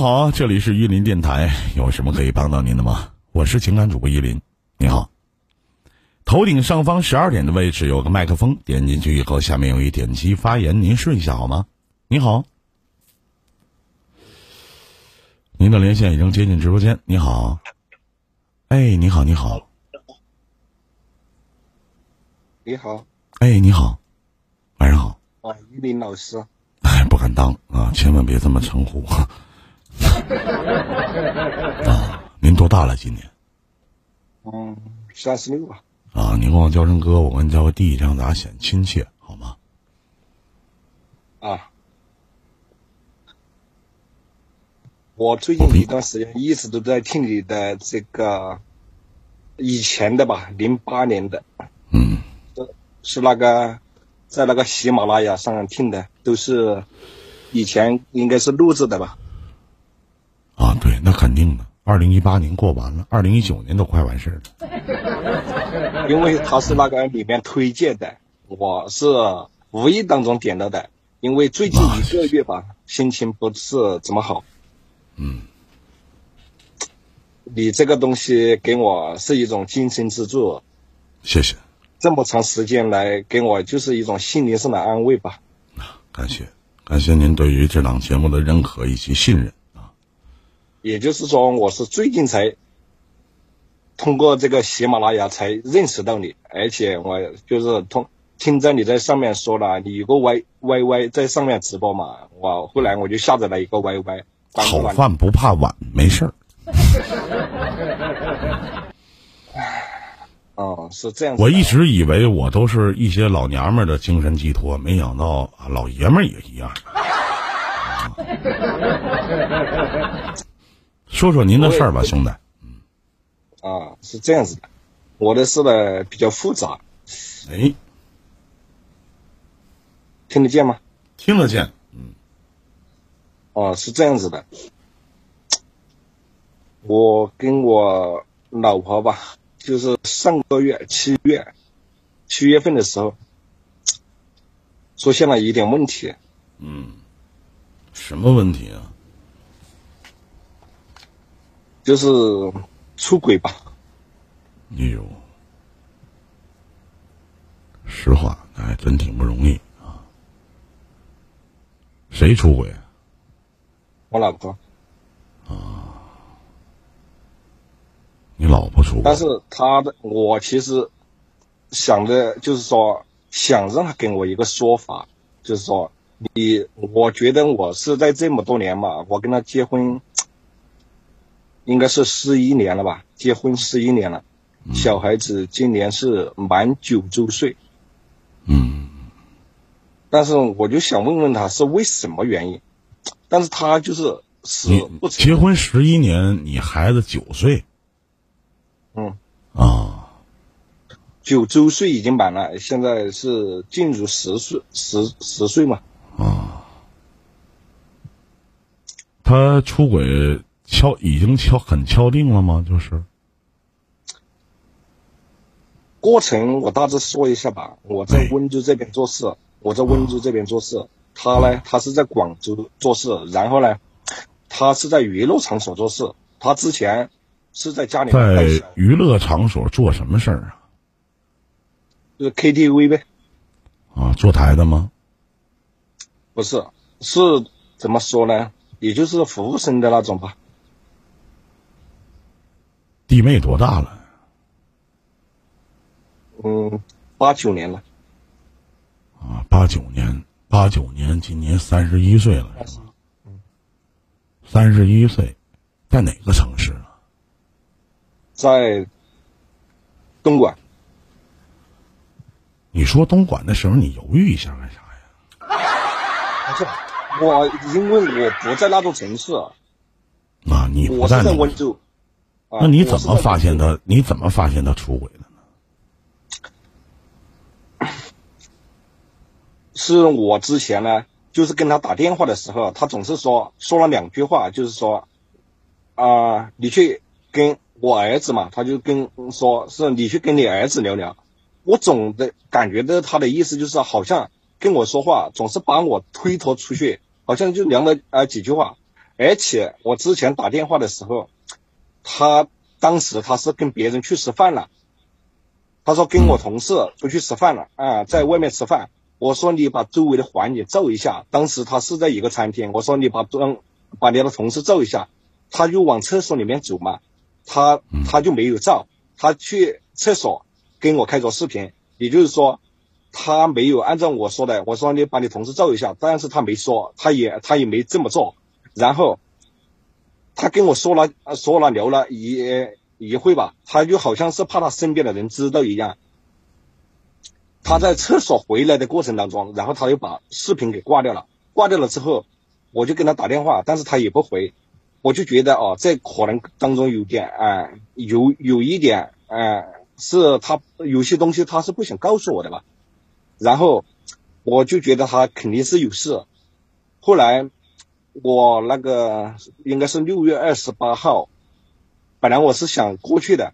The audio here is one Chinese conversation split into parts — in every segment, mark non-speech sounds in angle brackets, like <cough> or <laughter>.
好，这里是玉林电台，有什么可以帮到您的吗？我是情感主播依林，你好。头顶上方十二点的位置有个麦克风，点进去以后，下面有一点击发言，您试一下好吗？你好，您的连线已经接进直播间。你好，哎，你好，你好，你好，哎，你好，晚上好。啊，玉林老师，哎，不敢当啊，千万别这么称呼。<laughs> 啊，您多大了？今年？嗯，三十六吧。啊，你管我叫声哥，我管你叫个弟，这样咱显亲切，好吗？啊，我最近一段时间一直都在听你的这个以前的吧，零八年的，嗯，是是那个在那个喜马拉雅上听的，都是以前应该是录制的吧？啊，对，那肯定的。二零一八年过完了，二零一九年都快完事儿了。<laughs> 因为他是那个里面推荐的，我是无意当中点到的。因为最近一个月吧，心情不是怎么好。嗯，你这个东西给我是一种精神支柱，谢谢，这么长时间来给我就是一种心灵上的安慰吧。感谢，感谢您对于这档节目的认可以及信任啊。也就是说，我是最近才通过这个喜马拉雅才认识到你，而且我就是通听着你在上面说了，你有个 Y Y Y 在上面直播嘛，我后来我就下载了一个 Y Y。好饭不怕晚，没事儿。<laughs> 哦，是这样。我一直以为我都是一些老娘们儿的精神寄托，没想到啊，老爷们儿也一样。<laughs> 说说您的事儿吧，兄弟。啊，是这样子的，我的事呢比较复杂。哎，听得见吗？听得见。嗯哦，是这样子的，我跟我老婆吧，就是上个月七月七月份的时候，出现了一点问题。嗯，什么问题啊？就是出轨吧。哎呦，实话，那还真挺不容易啊。谁出轨？我老婆，啊，你老婆出轨，但是他的我其实想的就是说，想让他给我一个说法，就是说，你我觉得我是在这么多年嘛，我跟他结婚应该是十一年了吧，结婚十一年了，小孩子今年是满九周岁，嗯，但是我就想问问他是为什么原因。但是他就是死不结婚十一年，你孩子九岁，嗯，啊，九周岁已经满了，现在是进入十岁十十岁嘛，啊，他出轨敲已经敲很敲定了吗？就是过程我大致说一下吧。我在温州这边做事，我在温州这边做事。他呢，他是在广州做事，然后呢，他是在娱乐场所做事。他之前是在家里在娱乐场所做什么事儿啊？就是 KTV 呗。啊，坐台的吗？不是，是怎么说呢？也就是服务生的那种吧。弟妹多大了？嗯，八九年了。啊，八九年。八九年，今年三十一岁了，是吗？三十一岁，在哪个城市啊？在东莞。你说东莞的时候，你犹豫一下干啥呀？不是，我因为我不在那座城市。啊，你我是在温州。那你怎么发现他？你怎么发现他出轨的？<coughs> 是我之前呢，就是跟他打电话的时候，他总是说说了两句话，就是说，啊，你去跟我儿子嘛，他就跟说是你去跟你儿子聊聊。我总的感觉到他的意思就是好像跟我说话总是把我推脱出去，好像就聊了啊几句话，而且我之前打电话的时候，他当时他是跟别人去吃饭了，他说跟我同事出去吃饭了。啊，在外面吃饭。我说你把周围的环境照一下。当时他是在一个餐厅，我说你把装把你的同事照一下，他就往厕所里面走嘛，他他就没有照，他去厕所跟我开着视频，也就是说。他没有按照我说的，我说你把你同事照一下，但是他没说，他也他也没这么做。然后他跟我说了说了聊了一一会吧，他就好像是怕他身边的人知道一样。他在厕所回来的过程当中，然后他又把视频给挂掉了。挂掉了之后，我就跟他打电话，但是他也不回。我就觉得哦，这可能当中有点啊，有有一点啊，是他有些东西他是不想告诉我的吧。然后我就觉得他肯定是有事。后来我那个应该是六月二十八号，本来我是想过去的，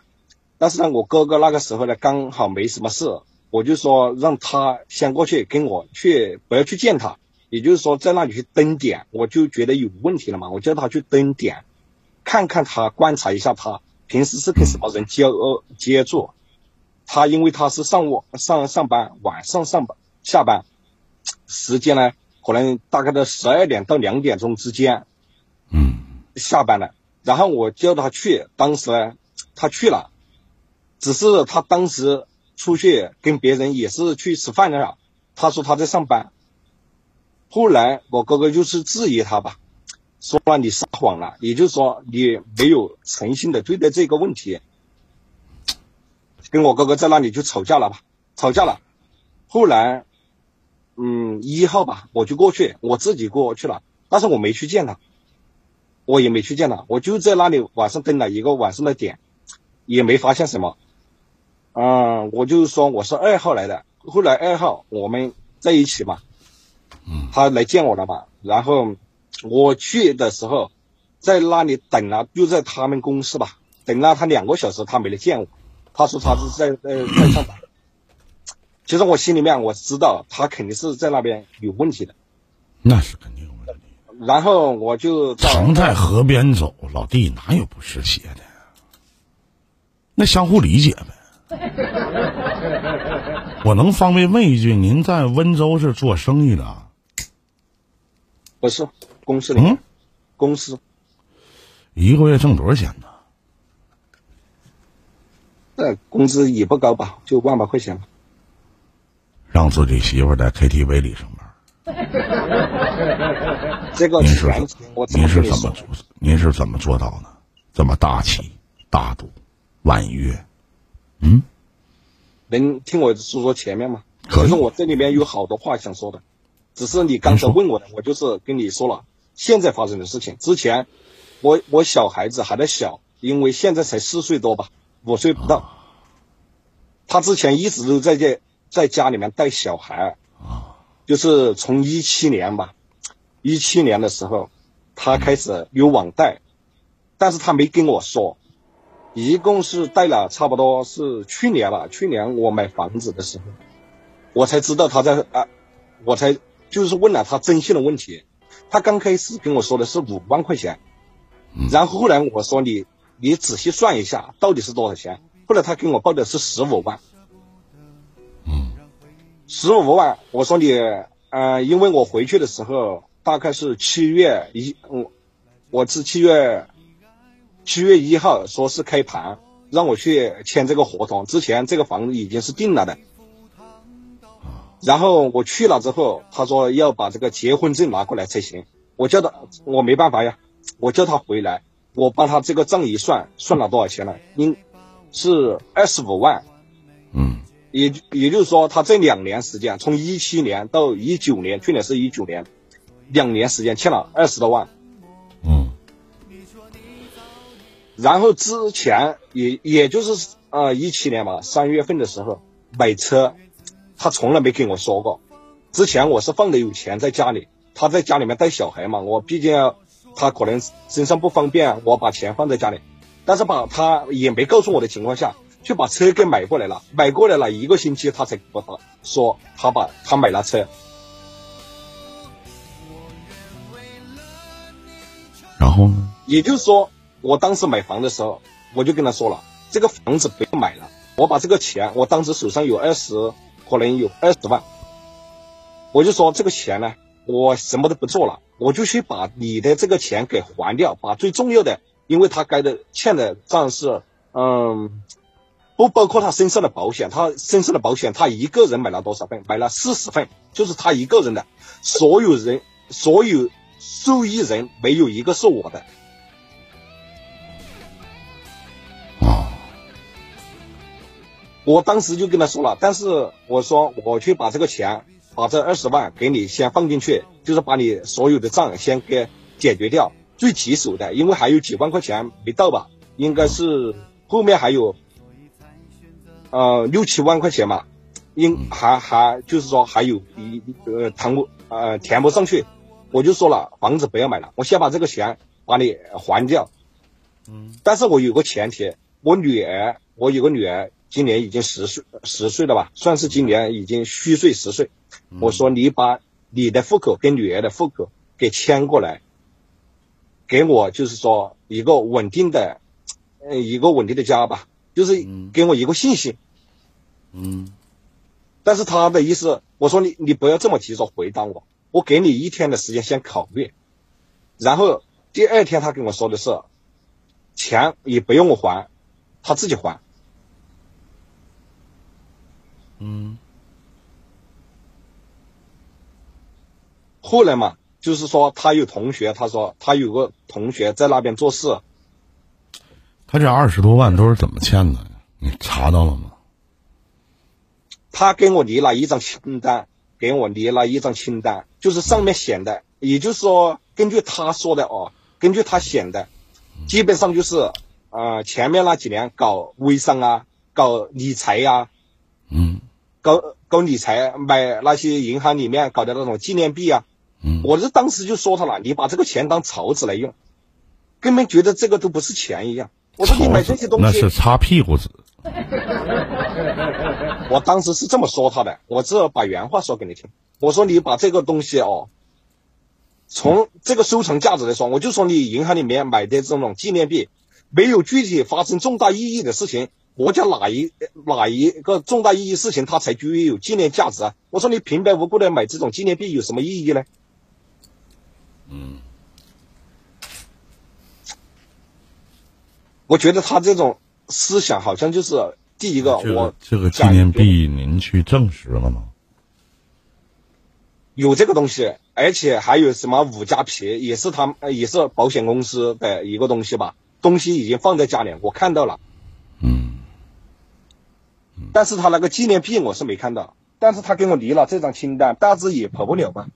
但是呢，我哥哥那个时候呢刚好没什么事，我就说让他先过去跟我去，不要去见他。也就是说在那里去蹲点，我就觉得有问题了嘛，我叫他去蹲点，看看他，观察一下他平时是跟什么人接呃接触。他因为他是上午上上班，晚上上班下班，时间呢可能大概在十二点到两点钟之间，嗯，下班了。然后我叫他去，当时呢他去了，只是他当时出去跟别人也是去吃饭的，他说他在上班。后来我哥哥就是质疑他吧，说了你撒谎了，也就是说你没有诚心的对待这个问题。跟我哥哥在那里就吵架了吧，吵架了。后来，嗯，一号吧，我就过去，我自己过去了，但是我没去见他，我也没去见他，我就在那里晚上蹲了一个晚上的点，也没发现什么。嗯，我就说我是二号来的，后来二号我们在一起嘛，嗯，他来见我了嘛，然后我去的时候，在那里等了，就在他们公司吧，等了他两个小时，他没来见我。他说他是在在在上班，其实我心里面我知道他肯定是在那边有问题的，那是肯定有问题。然后我就常在河边走，老弟哪有不湿鞋的？那相互理解呗。<laughs> 我能方便问一句，您在温州是做生意的？不是，公司里。嗯，公司。一个月挣多少钱呢？那工资也不高吧，就万把块钱吧。让自己媳妇在 KTV 里上班。<laughs> 这个您是您是怎么做？您是怎么做到的？这么大气、大度、婉约，嗯？能听我说说前面吗？可是我这里面有好多话想说的，只是你刚才问我的，我就是跟你说了现在发生的事情。之前我我小孩子还在小，因为现在才四岁多吧。五岁不到，他之前一直都在这在家里面带小孩，就是从一七年吧，一七年的时候，他开始有网贷，但是他没跟我说，一共是贷了差不多是去年了，去年我买房子的时候，我才知道他在啊，我才就是问了他征信的问题，他刚开始跟我说的是五万块钱，然后后来我说你。你仔细算一下，到底是多少钱？后来他给我报的是十五万，嗯，十五万。我说你，呃，因为我回去的时候大概是七月一，我我是七月七月一号说是开盘，让我去签这个合同。之前这个房子已经是定了的，然后我去了之后，他说要把这个结婚证拿过来才行。我叫他，我没办法呀，我叫他回来。我帮他这个账一算，算了多少钱了？应是二十五万。嗯，也也就是说，他这两年时间，从一七年到一九年，去年是一九年，两年时间欠了二十多万。嗯。然后之前也也就是呃一七年嘛，三月份的时候买车，他从来没跟我说过。之前我是放的有钱在家里，他在家里面带小孩嘛，我毕竟。他可能身上不方便，我把钱放在家里，但是把他也没告诉我的情况下，就把车给买过来了。买过来了一个星期，他才把他说他把他买了车。然后呢？也就是说，我当时买房的时候，我就跟他说了，这个房子不要买了，我把这个钱，我当时手上有二十，可能有二十万，我就说这个钱呢，我什么都不做了，我就去把你的这个钱给还掉，把最重要的，因为他该的欠的账是，嗯，不包括他身上的保险，他身上的保险他一个人买了多少份？买了四十份，就是他一个人的，所有人所有受益人没有一个是我的。我当时就跟他说了，但是我说我去把这个钱，把这二十万给你先放进去，就是把你所有的账先给解决掉，最棘手的，因为还有几万块钱没到吧，应该是后面还有，呃六七万块钱嘛，应还还就是说还有一呃谈不呃填不上去，我就说了房子不要买了，我先把这个钱把你还掉，嗯，但是我有个前提，我女儿，我有个女儿。今年已经十岁十岁了吧，算是今年已经虚岁十岁。我说你把你的户口跟女儿的户口给迁过来，给我就是说一个稳定的，呃一个稳定的家吧，就是给我一个信息。嗯。但是他的意思，我说你你不要这么急着回答我，我给你一天的时间先考虑。然后第二天他跟我说的是，钱也不用我还，他自己还。嗯，后来嘛，就是说他有同学，他说他有个同学在那边做事。他这二十多万都是怎么欠的？你查到了吗？他给我列了一张清单，给我列了一张清单，就是上面写的，也就是说，根据他说的哦，根据他写的，基本上就是，呃，前面那几年搞微商啊，搞理财呀。嗯，搞搞理财，买那些银行里面搞的那种纪念币啊。嗯，我是当时就说他了，你把这个钱当草纸来用，根本觉得这个都不是钱一样。我说你买这些东西那是擦屁股纸。<laughs> 我当时是这么说他的，我这把原话说给你听。我说你把这个东西哦，从这个收藏价值来说，我就说你银行里面买的这种纪念币，没有具体发生重大意义的事情。国家哪一哪一个重大意义事情，它才具有纪念价值啊？我说你平白无故的买这种纪念币有什么意义呢？嗯，我觉得他这种思想好像就是第一个，我这个纪念币您去证实了吗？有这个东西，而且还有什么五加皮，也是他也是保险公司的一个东西吧？东西已经放在家里，我看到了。嗯但是他那个纪念币我是没看到，但是他给我离了这张清单，大致也跑不了吧？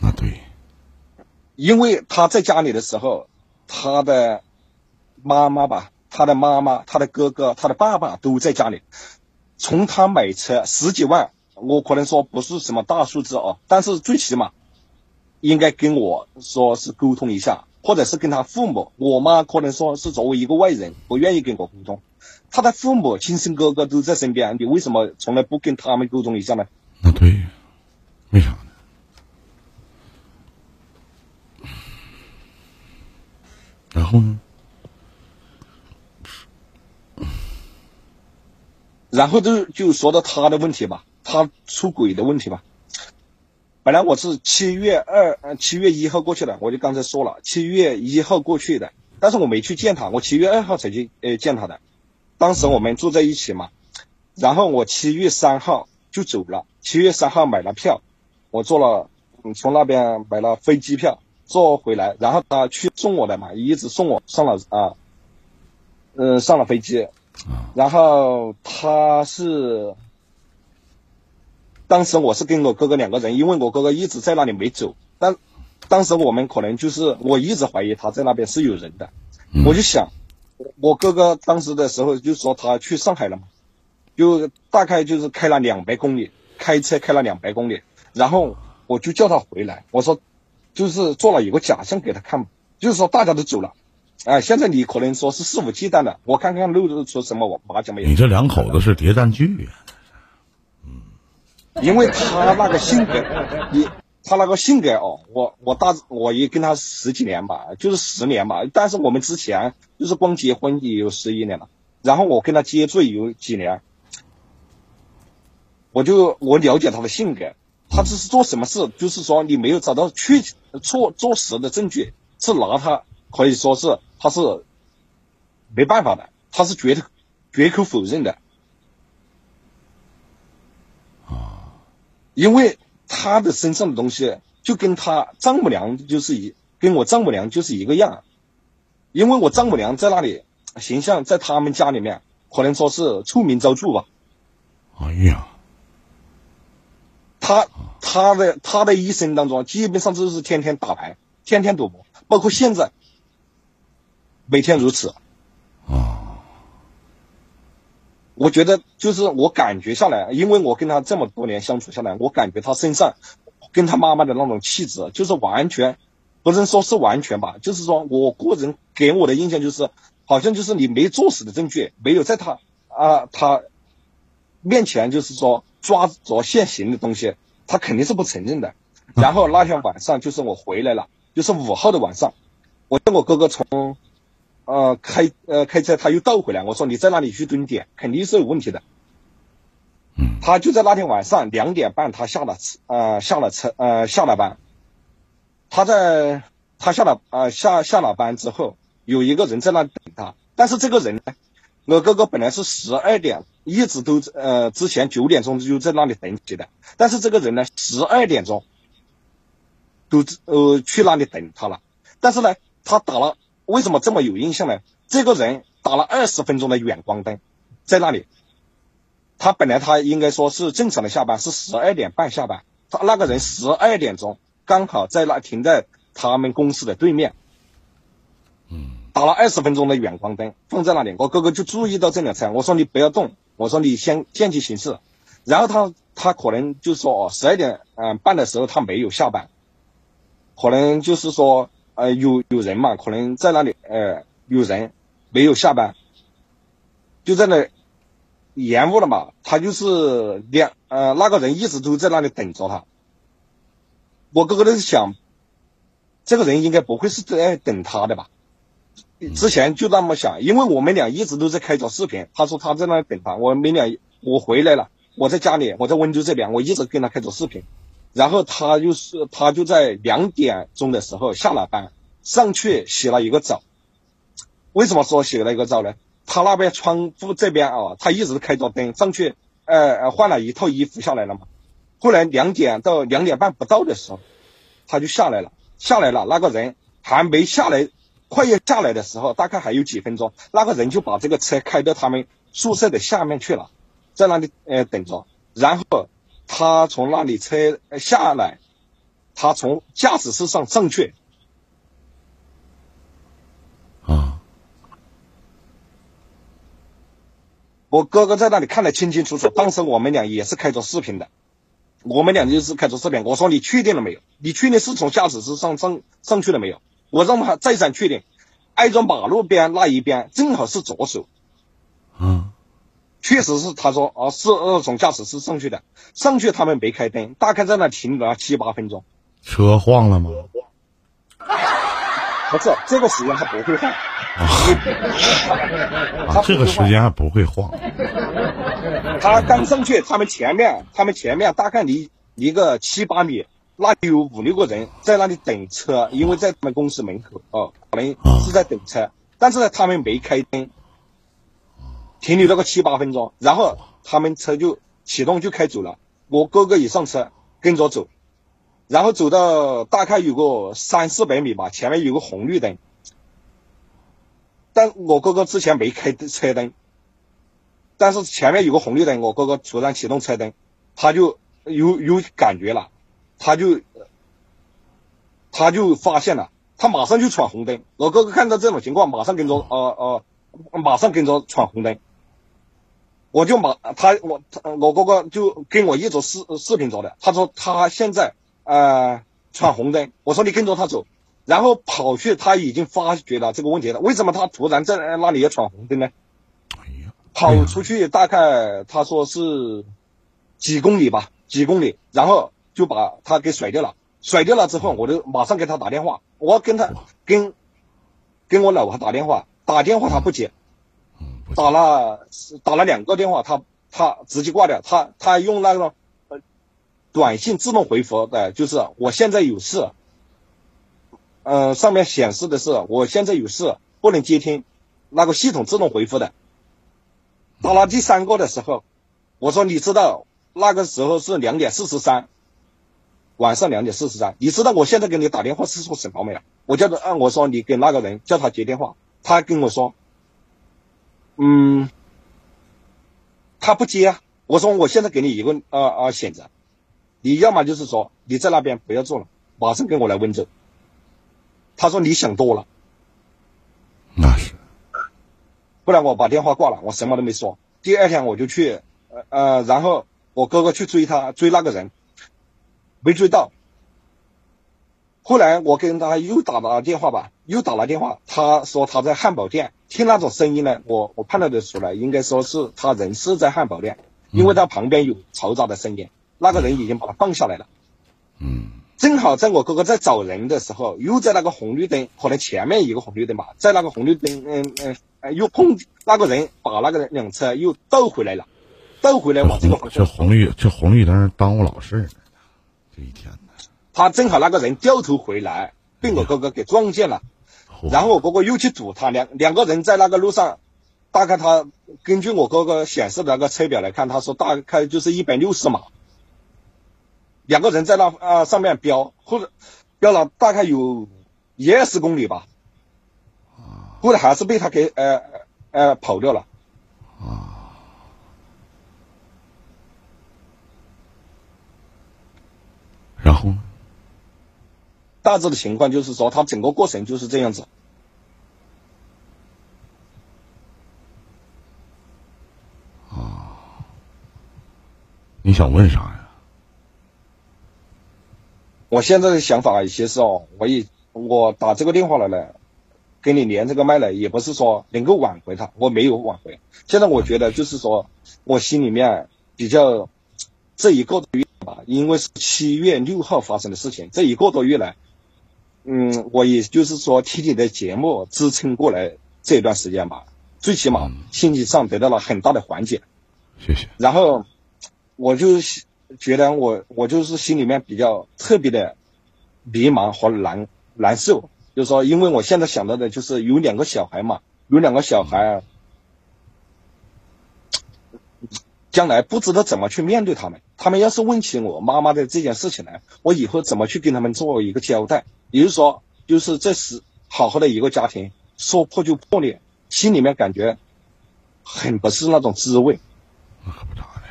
那对，因为他在家里的时候，他的妈妈吧，他的妈妈、他的哥哥、他的爸爸都在家里。从他买车十几万，我可能说不是什么大数字哦，但是最起码应该跟我说是沟通一下。或者是跟他父母，我妈可能说是作为一个外人，不愿意跟我沟通。他的父母、亲生哥哥都在身边，你为什么从来不跟他们沟通一下呢？那对，为啥呢？然后呢？然后就就说到他的问题吧，他出轨的问题吧。本来我是七月二，呃，七月一号过去的，我就刚才说了，七月一号过去的，但是我没去见他，我七月二号才去，呃，见他的。当时我们住在一起嘛，然后我七月三号就走了，七月三号买了票，我坐了，从那边买了飞机票，坐回来，然后他去送我的嘛，一直送我上了啊，嗯，上了飞机，然后他是。当时我是跟我哥哥两个人，因为我哥哥一直在那里没走。但当时我们可能就是我一直怀疑他在那边是有人的。我就想，我哥哥当时的时候就说他去上海了嘛，就大概就是开了两百公里，开车开了两百公里。然后我就叫他回来，我说就是做了一个假象给他看，就是说大家都走了，哎，现在你可能说是肆无忌惮的，我看看露出什么马脚没有。你这两口子是谍战剧呀？因为他那个性格，你他那个性格哦，我我大我也跟他十几年吧，就是十年吧。但是我们之前就是光结婚也有十一年了，然后我跟他接触有几年，我就我了解他的性格，他这是做什么事，就是说你没有找到确错做实的证据，是拿他可以说是他是没办法的，他是绝绝口否认的啊，因为。他的身上的东西就跟他丈母娘就是一跟我丈母娘就是一个样，因为我丈母娘在那里形象在他们家里面可能说是臭名昭著吧。哎呀，他他的他的一生当中基本上就是天天打牌，天天赌博，包括现在每天如此。啊，我觉得就是我感觉下来，因为我跟他这么多年相处下来，我感觉他身上跟他妈妈的那种气质，就是完全不能说是完全吧，就是说我个人给我的印象就是，好像就是你没作死的证据，没有在他啊他面前就是说抓着现行的东西，他肯定是不承认的。然后那天晚上就是我回来了，就是五号的晚上，我跟我哥哥从。呃，开呃开车，他又倒回来。我说你在那里去蹲点，肯定是有问题的。嗯，他就在那天晚上两点半，他下了车，呃下了车，呃下了班。他在他下了呃下下了班之后，有一个人在那等他。但是这个人呢，我哥哥本来是十二点一直都呃之前九点钟就在那里等起的，但是这个人呢十二点钟都呃去那里等他了。但是呢，他打了。为什么这么有印象呢？这个人打了二十分钟的远光灯，在那里。他本来他应该说是正常的下班，是十二点半下班。他那个人十二点钟刚好在那停在他们公司的对面。嗯，打了二十分钟的远光灯放在那里，我哥哥就注意到这辆车。我说你不要动，我说你先见机行事。然后他他可能就说哦，十二点嗯半的时候他没有下班，可能就是说。呃，有有人嘛？可能在那里，呃，有人没有下班，就在那延误了嘛。他就是两，呃，那个人一直都在那里等着他。我哥哥在想，这个人应该不会是在等他的吧？之前就那么想，因为我们俩一直都在开着视频。他说他在那等他，我们俩我回来了，我在家里，我在温州这边，我一直跟他开着视频。然后他就是，他就在两点钟的时候下了班，上去洗了一个澡。为什么说洗了一个澡呢？他那边窗户这边啊，他一直开着灯，上去呃换了一套衣服下来了嘛。后来两点到两点半不到的时候，他就下来了。下来了，那个人还没下来，快要下来的时候，大概还有几分钟，那个人就把这个车开到他们宿舍的下面去了，在那里呃等着，然后。他从那里车下来，他从驾驶室上上去。啊！我哥哥在那里看得清清楚楚。当时我们俩也是开着视频的，我们俩就是开着视频。我说：“你确定了没有？你确定是从驾驶室上上上去了没有？”我让他再三确定，挨着马路边那一边正好是左手。嗯。确实是，他说啊，是从驾驶室上去的，上去他们没开灯，大概在那停了七八分钟。车晃了吗？不是，这个时间他不会晃。啊，这个时间还不会晃。他刚上去，他们前面，他们前面大概离离个七八米，那里有五六个人在那里等车，因为在他们公司门口哦，可能是在等车，但是呢，他们没开灯。停留了个七八分钟，然后他们车就启动就开走了。我哥哥也上车跟着走，然后走到大概有个三四百米吧，前面有个红绿灯，但我哥哥之前没开车灯，但是前面有个红绿灯，我哥哥突然启动车灯，他就有有感觉了，他就他就发现了，他马上就闯红灯。我哥哥看到这种情况，马上跟着呃呃，马上跟着闯红灯。我就马他我我哥哥就跟我一直视视频着的，他说他现在呃闯红灯，我说你跟着他走，然后跑去他已经发觉了这个问题了，为什么他突然在那里要闯红灯呢？跑出去大概他说是几公里吧，几公里，然后就把他给甩掉了，甩掉了之后，我就马上给他打电话，我跟他跟跟我老婆打电话，打电话他不接，打了打了两个电话，他他直接挂掉，他他用那个呃短信自动回复的，就是我现在有事，呃上面显示的是我现在有事不能接听，那个系统自动回复的。打了第三个的时候，我说你知道那个时候是两点四十三，晚上两点四十三，你知道我现在给你打电话是说什么没有？我叫他，啊，我说你给那个人叫他接电话，他跟我说，嗯，他不接啊。我说我现在给你一个呃呃选择，你要么就是说你在那边不要做了，马上跟我来温州。他说你想多了，那是。不然我把电话挂了，我什么都没说。第二天我就去，呃呃，然后我哥哥去追他，追那个人，没追到。后来我跟他又打了电话吧，又打了电话，他说他在汉堡店，听那种声音呢，我我判断得出来，应该说是他人是在汉堡店，因为他旁边有嘈杂的声音，那个人已经把他放下来了。嗯。正好在我哥哥在找人的时候，又在那个红绿灯，可能前面一个红绿灯吧，在那个红绿灯，嗯嗯。又碰那个人，把那个人辆车又倒回来了，倒回来往这个方向。这红绿这红绿灯耽误老事儿这一天呢。他正好那个人掉头回来，被我哥哥给撞见了，然后我哥哥又去堵他，两两个人在那个路上，大概他根据我哥哥显示的那个车表来看，他说大概就是一百六十码。两个人在那啊上面飙，或者飙了大概有一二十公里吧。后来还是被他给呃呃跑掉了，啊，然后呢？大致的情况就是说，他整个过程就是这样子。啊，你想问啥呀？我现在的想法，其实哦，我也我打这个电话来了。跟你连这个麦呢，也不是说能够挽回他，我没有挽回。现在我觉得就是说，我心里面比较这一个多月吧，因为是七月六号发生的事情，这一个多月来，嗯，我也就是说听你的节目支撑过来这段时间吧，最起码心理上得到了很大的缓解。谢谢。然后我就觉得我我就是心里面比较特别的迷茫和难难受。就是说，因为我现在想到的就是有两个小孩嘛，有两个小孩，将来不知道怎么去面对他们。他们要是问起我妈妈的这件事情来，我以后怎么去跟他们做一个交代？也就是说，就是这是好好的一个家庭，说破就破裂，心里面感觉很不是那种滋味。那可不咋的。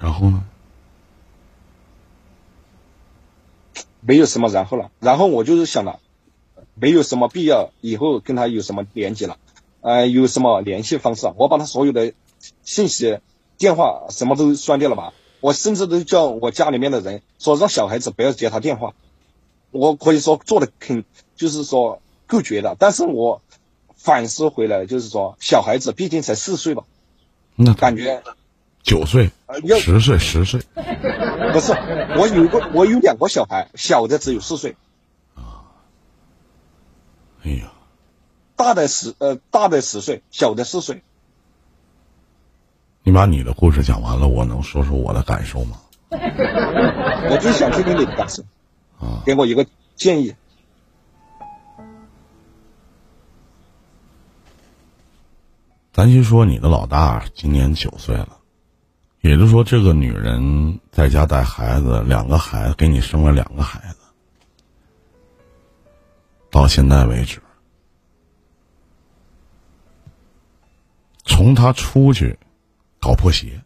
然后呢？没有什么然后了，然后我就是想了，没有什么必要以后跟他有什么连接了，呃，有什么联系方式，我把他所有的信息、电话什么都删掉了吧。我甚至都叫我家里面的人说让小孩子不要接他电话。我可以说做的肯，就是说够绝的。但是我反思回来，就是说小孩子毕竟才四岁吧，那感觉。九岁，十岁，十岁，不是，我有个，我有两个小孩，小的只有四岁，啊，哎呀，大的十，呃，大的十岁，小的四岁。你把你的故事讲完了，我能说说我的感受吗？<laughs> 我就想听听你的感受，啊，给我一个建议。咱先说你的老大，今年九岁了。也就是说，这个女人在家带孩子，两个孩子给你生了两个孩子，到现在为止，从他出去搞破鞋，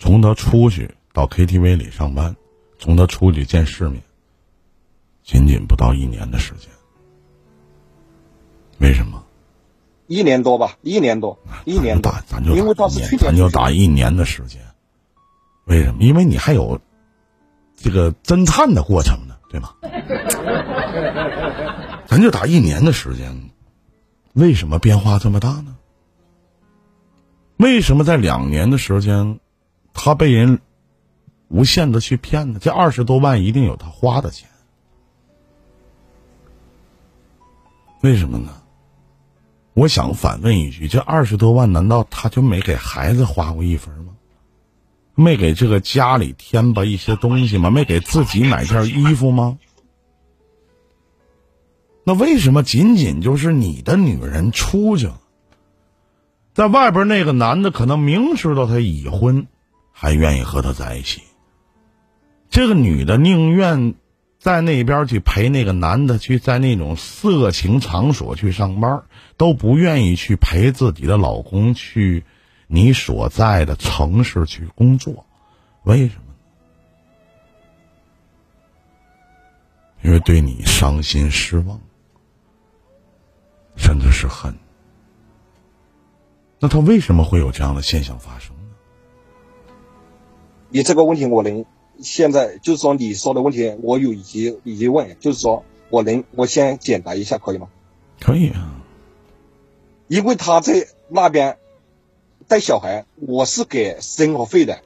从他出去到 KTV 里上班，从他出去见世面，仅仅不到一年的时间。为什么？一年多吧，一年多，一年打，咱就因为他是去年，咱就打一年的时间。为什么？因为你还有这个侦探的过程呢，对吗？<laughs> 咱就打一年的时间，为什么变化这么大呢？为什么在两年的时间，他被人无限的去骗呢？这二十多万一定有他花的钱，为什么呢？我想反问一句：这二十多万难道他就没给孩子花过一分吗？没给这个家里添吧一些东西吗？没给自己买件衣服吗？那为什么仅仅就是你的女人出去了，在外边那个男的可能明知道他已婚，还愿意和他在一起？这个女的宁愿在那边去陪那个男的去在那种色情场所去上班，都不愿意去陪自己的老公去你所在的城市去工作，为什么？因为对你伤心失望。甚至是恨，那他为什么会有这样的现象发生呢？你这个问题，我能现在就是说你说的问题，我有疑疑问，就是说我能我先解答一下，可以吗？可以啊。因为他在那边带小孩，我是给生活费的，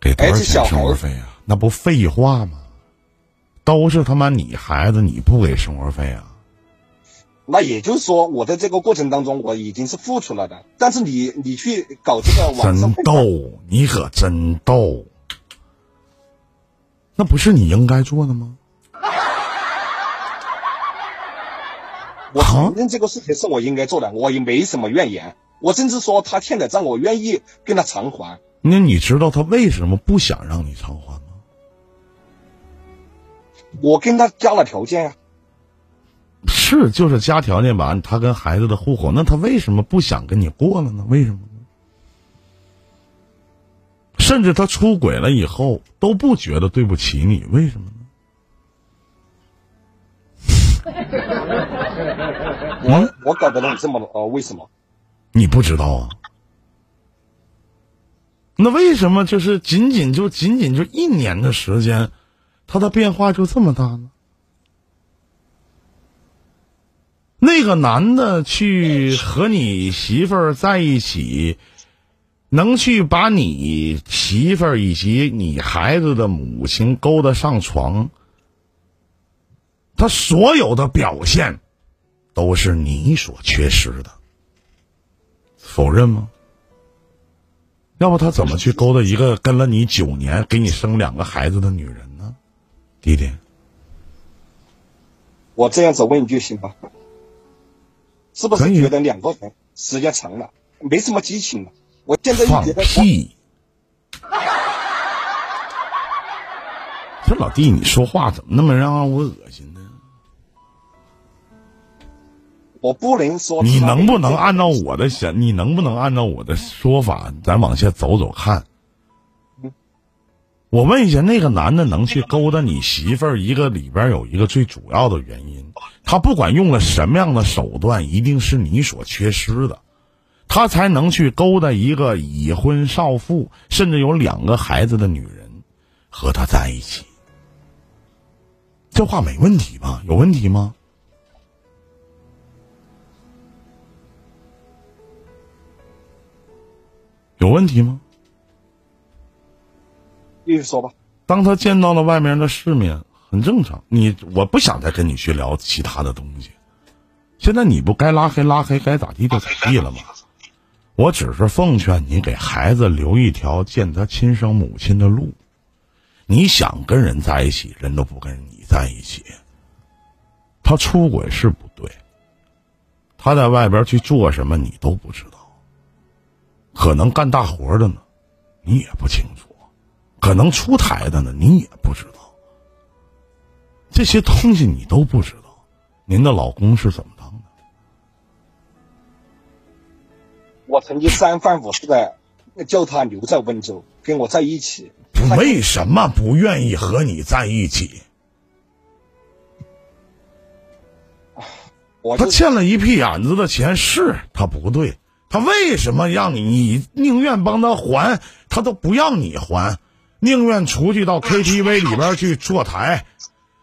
给多少钱生活费啊？那不废话吗？都是他妈你孩子，你不给生活费啊？那也就是说，我在这个过程当中，我已经是付出了的。但是你，你去搞这个网上真逗，你可真逗。那不是你应该做的吗？我承认这个事情是我应该做的，我也没什么怨言。我甚至说他欠的账，我愿意跟他偿还。那你知道他为什么不想让你偿还吗？我跟他加了条件啊。是，就是家条件吧。他跟孩子的户口，那他为什么不想跟你过了呢？为什么呢？甚至他出轨了以后都不觉得对不起你，为什么呢？<laughs> 我我搞不懂这么呃，为什么？你不知道啊？那为什么就是仅仅就仅仅就一年的时间，他的变化就这么大呢？那个男的去和你媳妇儿在一起，能去把你媳妇儿以及你孩子的母亲勾搭上床，他所有的表现都是你所缺失的，否认吗？要不他怎么去勾搭一个跟了你九年、给你生两个孩子的女人呢？弟弟，我这样子问一句行吧？是不是觉得两个人时间长了没什么激情了？我现在放屁！<laughs> 这老弟，你说话怎么那么让我恶心呢？我不能说。你能不能按照我的想？你能不能按照我的说法，咱往下走走看？我问一下，那个男的能去勾搭你媳妇儿？一个里边有一个最主要的原因，他不管用了什么样的手段，一定是你所缺失的，他才能去勾搭一个已婚少妇，甚至有两个孩子的女人，和他在一起。这话没问题吧？有问题吗？有问题吗？继续说吧。当他见到了外面的世面，很正常。你我不想再跟你去聊其他的东西。现在你不该拉黑拉黑，该咋地就咋地了吗？我只是奉劝你，给孩子留一条见他亲生母亲的路。你想跟人在一起，人都不跟你在一起。他出轨是不对，他在外边去做什么你都不知道。可能干大活的呢，你也不清楚。可能出台的呢，你也不知道。这些东西你都不知道。您的老公是怎么当的？我曾经三番五次的叫他留在温州跟我在一起。为什么不愿意和你在一起？他欠了一屁眼子的钱，是他不对。他为什么让你？你宁愿帮他还，他都不让你还。宁愿出去到 KTV 里边去坐台，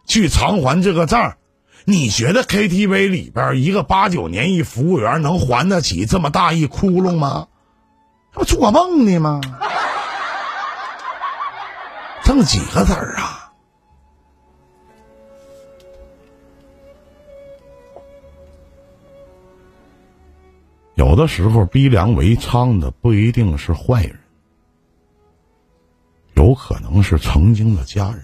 去偿还这个账。你觉得 KTV 里边一个八九年一服务员能还得起这么大一窟窿吗？这不做梦呢吗？挣几个子儿啊？有的时候逼良为娼的不一定是坏人，有可能是曾经的家人。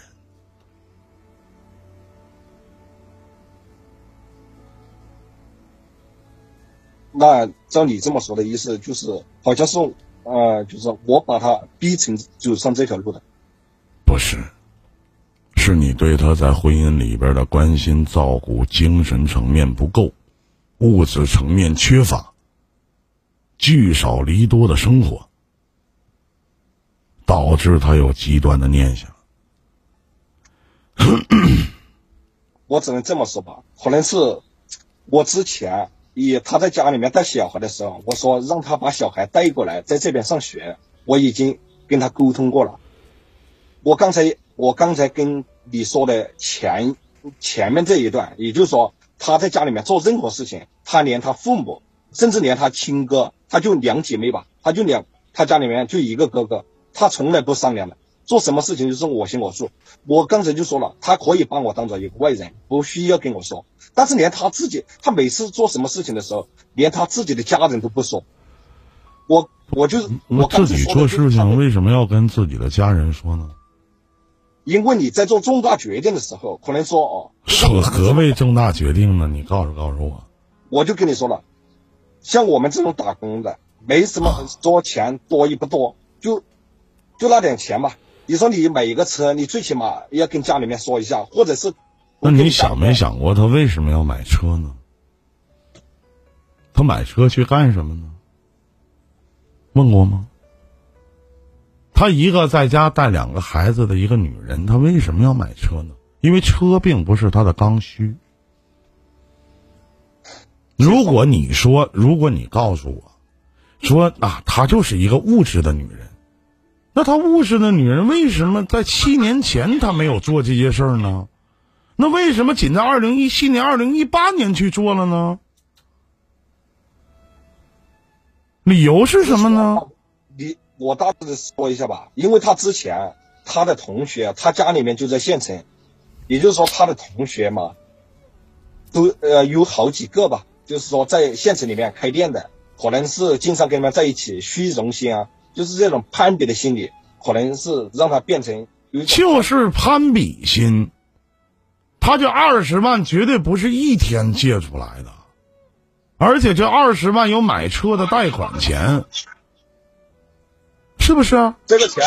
那照你这么说的意思，就是好像是呃，就是我把他逼成走上这条路的。不是，是你对他在婚姻里边的关心照顾，精神层面不够，物质层面缺乏，聚少离多的生活，导致他有极端的念想。<coughs> 我只能这么说吧，可能是我之前。以他在家里面带小孩的时候，我说让他把小孩带过来，在这边上学。我已经跟他沟通过了。我刚才我刚才跟你说的前前面这一段，也就是说他在家里面做任何事情，他连他父母，甚至连他亲哥，他就两姐妹吧，他就两他家里面就一个哥哥，他从来不商量的。做什么事情就是我行我素。我刚才就说了，他可以把我当做一个外人，不需要跟我说。但是连他自己，他每次做什么事情的时候，连他自己的家人都不说。我我就是我自己做事情为什么要跟自己的家人说呢？因为你在做重大决定的时候，可能说哦。何何谓重大决定呢？你告诉告诉我。我就跟你说了，像我们这种打工的，没什么多钱多与不多，就就那点钱吧。你说你买一个车，你最起码要跟家里面说一下，或者是……那你想没想过他为什么要买车呢？他买车去干什么呢？问过吗？他一个在家带两个孩子的一个女人，她为什么要买车呢？因为车并不是他的刚需。如果你说，如果你告诉我，说啊，她就是一个物质的女人。那他务实的女人为什么在七年前他没有做这些事儿呢？那为什么仅在二零一七年、二零一八年去做了呢？理由是什么呢？你我大致的说一下吧。因为他之前他的同学，他家里面就在县城，也就是说他的同学嘛，都呃有好几个吧，就是说在县城里面开店的，可能是经常跟他们在一起，虚荣心啊。就是这种攀比的心理，可能是让他变成就是攀比心。他这二十万绝对不是一天借出来的，而且这二十万有买车的贷款钱，是不是？这个钱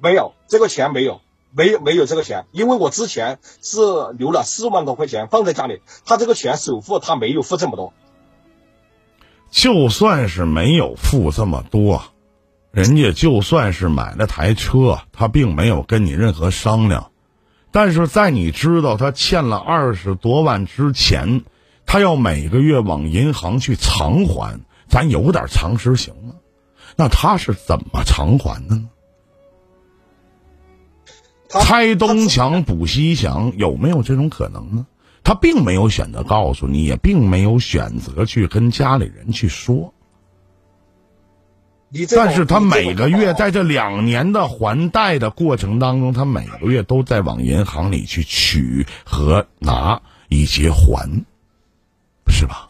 没有，这个钱没有，没有没有这个钱，因为我之前是留了四万多块钱放在家里，他这个钱首付他没有付这么多。就算是没有付这么多。人家就算是买了台车，他并没有跟你任何商量，但是在你知道他欠了二十多万之前，他要每个月往银行去偿还，咱有点常识行吗？那他是怎么偿还的呢？拆东墙补西墙，有没有这种可能呢？他并没有选择告诉你，也并没有选择去跟家里人去说。但是他每个月在这两年的还贷的过程当中，他每个月都在往银行里去取和拿以及还，是吧？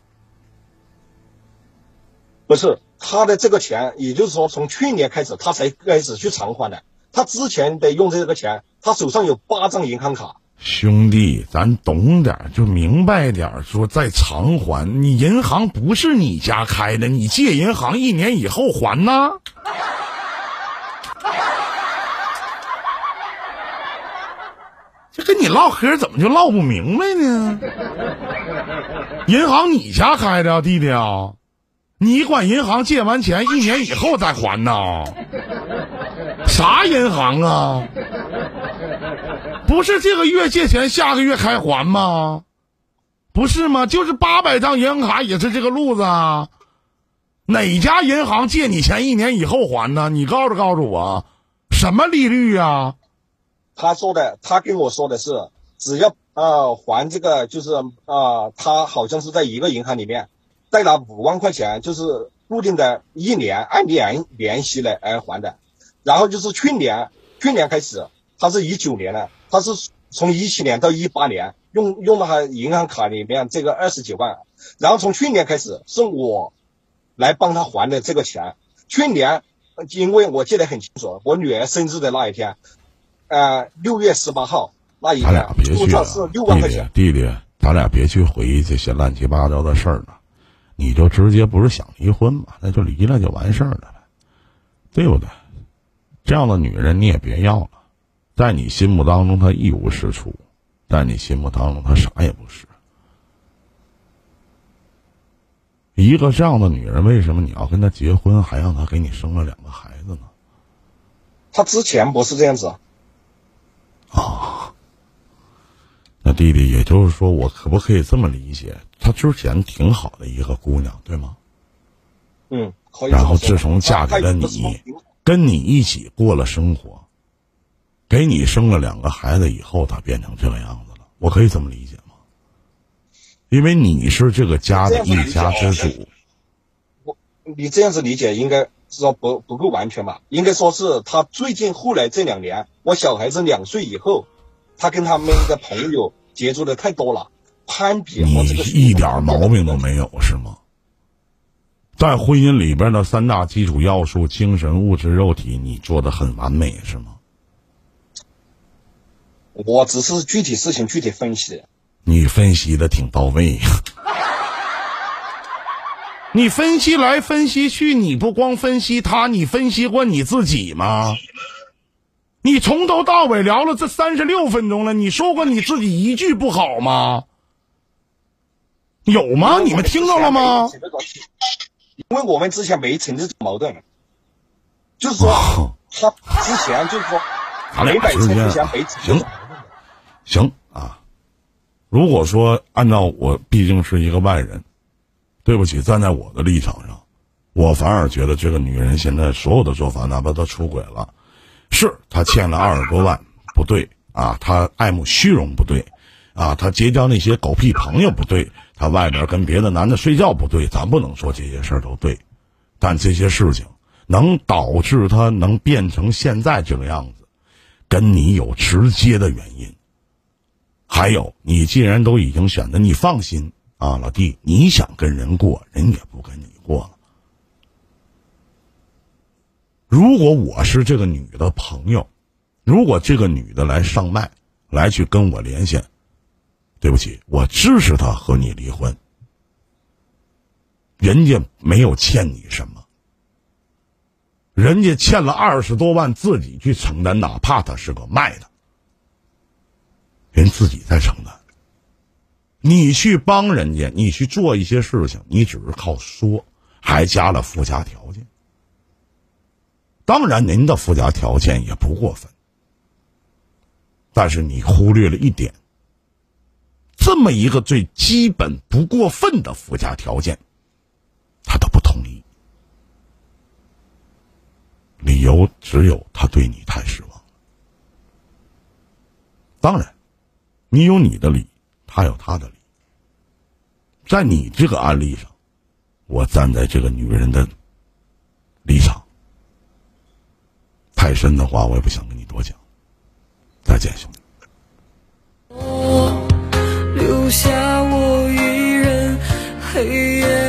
不是他的这个钱，也就是说从去年开始他才开始去偿还的。他之前得用这个钱，他手上有八张银行卡。兄弟，咱懂点就明白点说再偿还，你银行不是你家开的，你借银行一年以后还呢？这跟你唠嗑怎么就唠不明白呢？银行你家开的，弟弟啊，你管银行借完钱一年以后再还呢？啥银行啊？不是这个月借钱，下个月开还吗？不是吗？就是八百张银行卡也是这个路子啊。哪家银行借你钱一年以后还呢？你告诉告诉我，什么利率呀？他说的，他跟我说的是，只要呃还这个，就是啊，他好像是在一个银行里面贷了五万块钱，就是固定的一年按年年息来来还的。然后就是去年，去年开始，他是一九年的，他是从一七年到一八年用用了他银行卡里面这个二十几万，然后从去年开始是我来帮他还的这个钱。去年因为我记得很清楚，我女儿生日的那一天，呃，六月十八号那一天，出账是六万块钱。弟弟，咱俩别去回忆这些乱七八糟的事儿了，你就直接不是想离婚嘛，那就离了就完事儿了呗，对不对？这样的女人你也别要了，在你心目当中他一无是处，在你心目当中他啥也不是。一个这样的女人，为什么你要跟她结婚，还让她给你生了两个孩子呢？她之前不是这样子。啊，那弟弟，也就是说，我可不可以这么理解？她之前挺好的一个姑娘，对吗？嗯，可以。然后自从嫁给了你。跟你一起过了生活，给你生了两个孩子以后，他变成这个样子了。我可以这么理解吗？因为你是这个家的一家之主。我，你这样子理解应该说不不够完全吧？应该说是他最近后来这两年，我小孩子两岁以后，他跟他们的朋友接触的太多了，攀比。你一点毛病都没有是吗？在婚姻里边的三大基础要素：精神、物质、肉体，你做的很完美，是吗？我只是具体事情具体分析。你分析的挺到位。<laughs> 你分析来分析去，你不光分析他，你分析过你自己吗？你从头到尾聊了这三十六分钟了，你说过你自己一句不好吗？有吗？你们听到了吗？因为我们之前没存这种矛盾，就是说他之前就是说 <laughs> 没买车之前没行行啊。如果说按照我毕竟是一个外人，对不起，站在我的立场上，我反而觉得这个女人现在所有的做法，哪怕她出轨了，是她欠了二十多万不对啊，她爱慕虚荣不对啊，她结交那些狗屁朋友不对。他外边跟别的男的睡觉不对，咱不能说这些事儿都对，但这些事情能导致他能变成现在这个样子，跟你有直接的原因。还有，你既然都已经选择，你放心啊，老弟，你想跟人过，人也不跟你过了。如果我是这个女的朋友，如果这个女的来上麦，来去跟我连线。对不起，我支持他和你离婚。人家没有欠你什么，人家欠了二十多万，自己去承担，哪怕他是个卖的，人自己在承担。你去帮人家，你去做一些事情，你只是靠说，还加了附加条件。当然，您的附加条件也不过分，但是你忽略了一点。这么一个最基本不过分的附加条件，他都不同意，理由只有他对你太失望。当然，你有你的理，他有他的理。在你这个案例上，我站在这个女人的立场，太深的话我也不想跟你多讲。再见，兄弟。留下我一人，黑夜。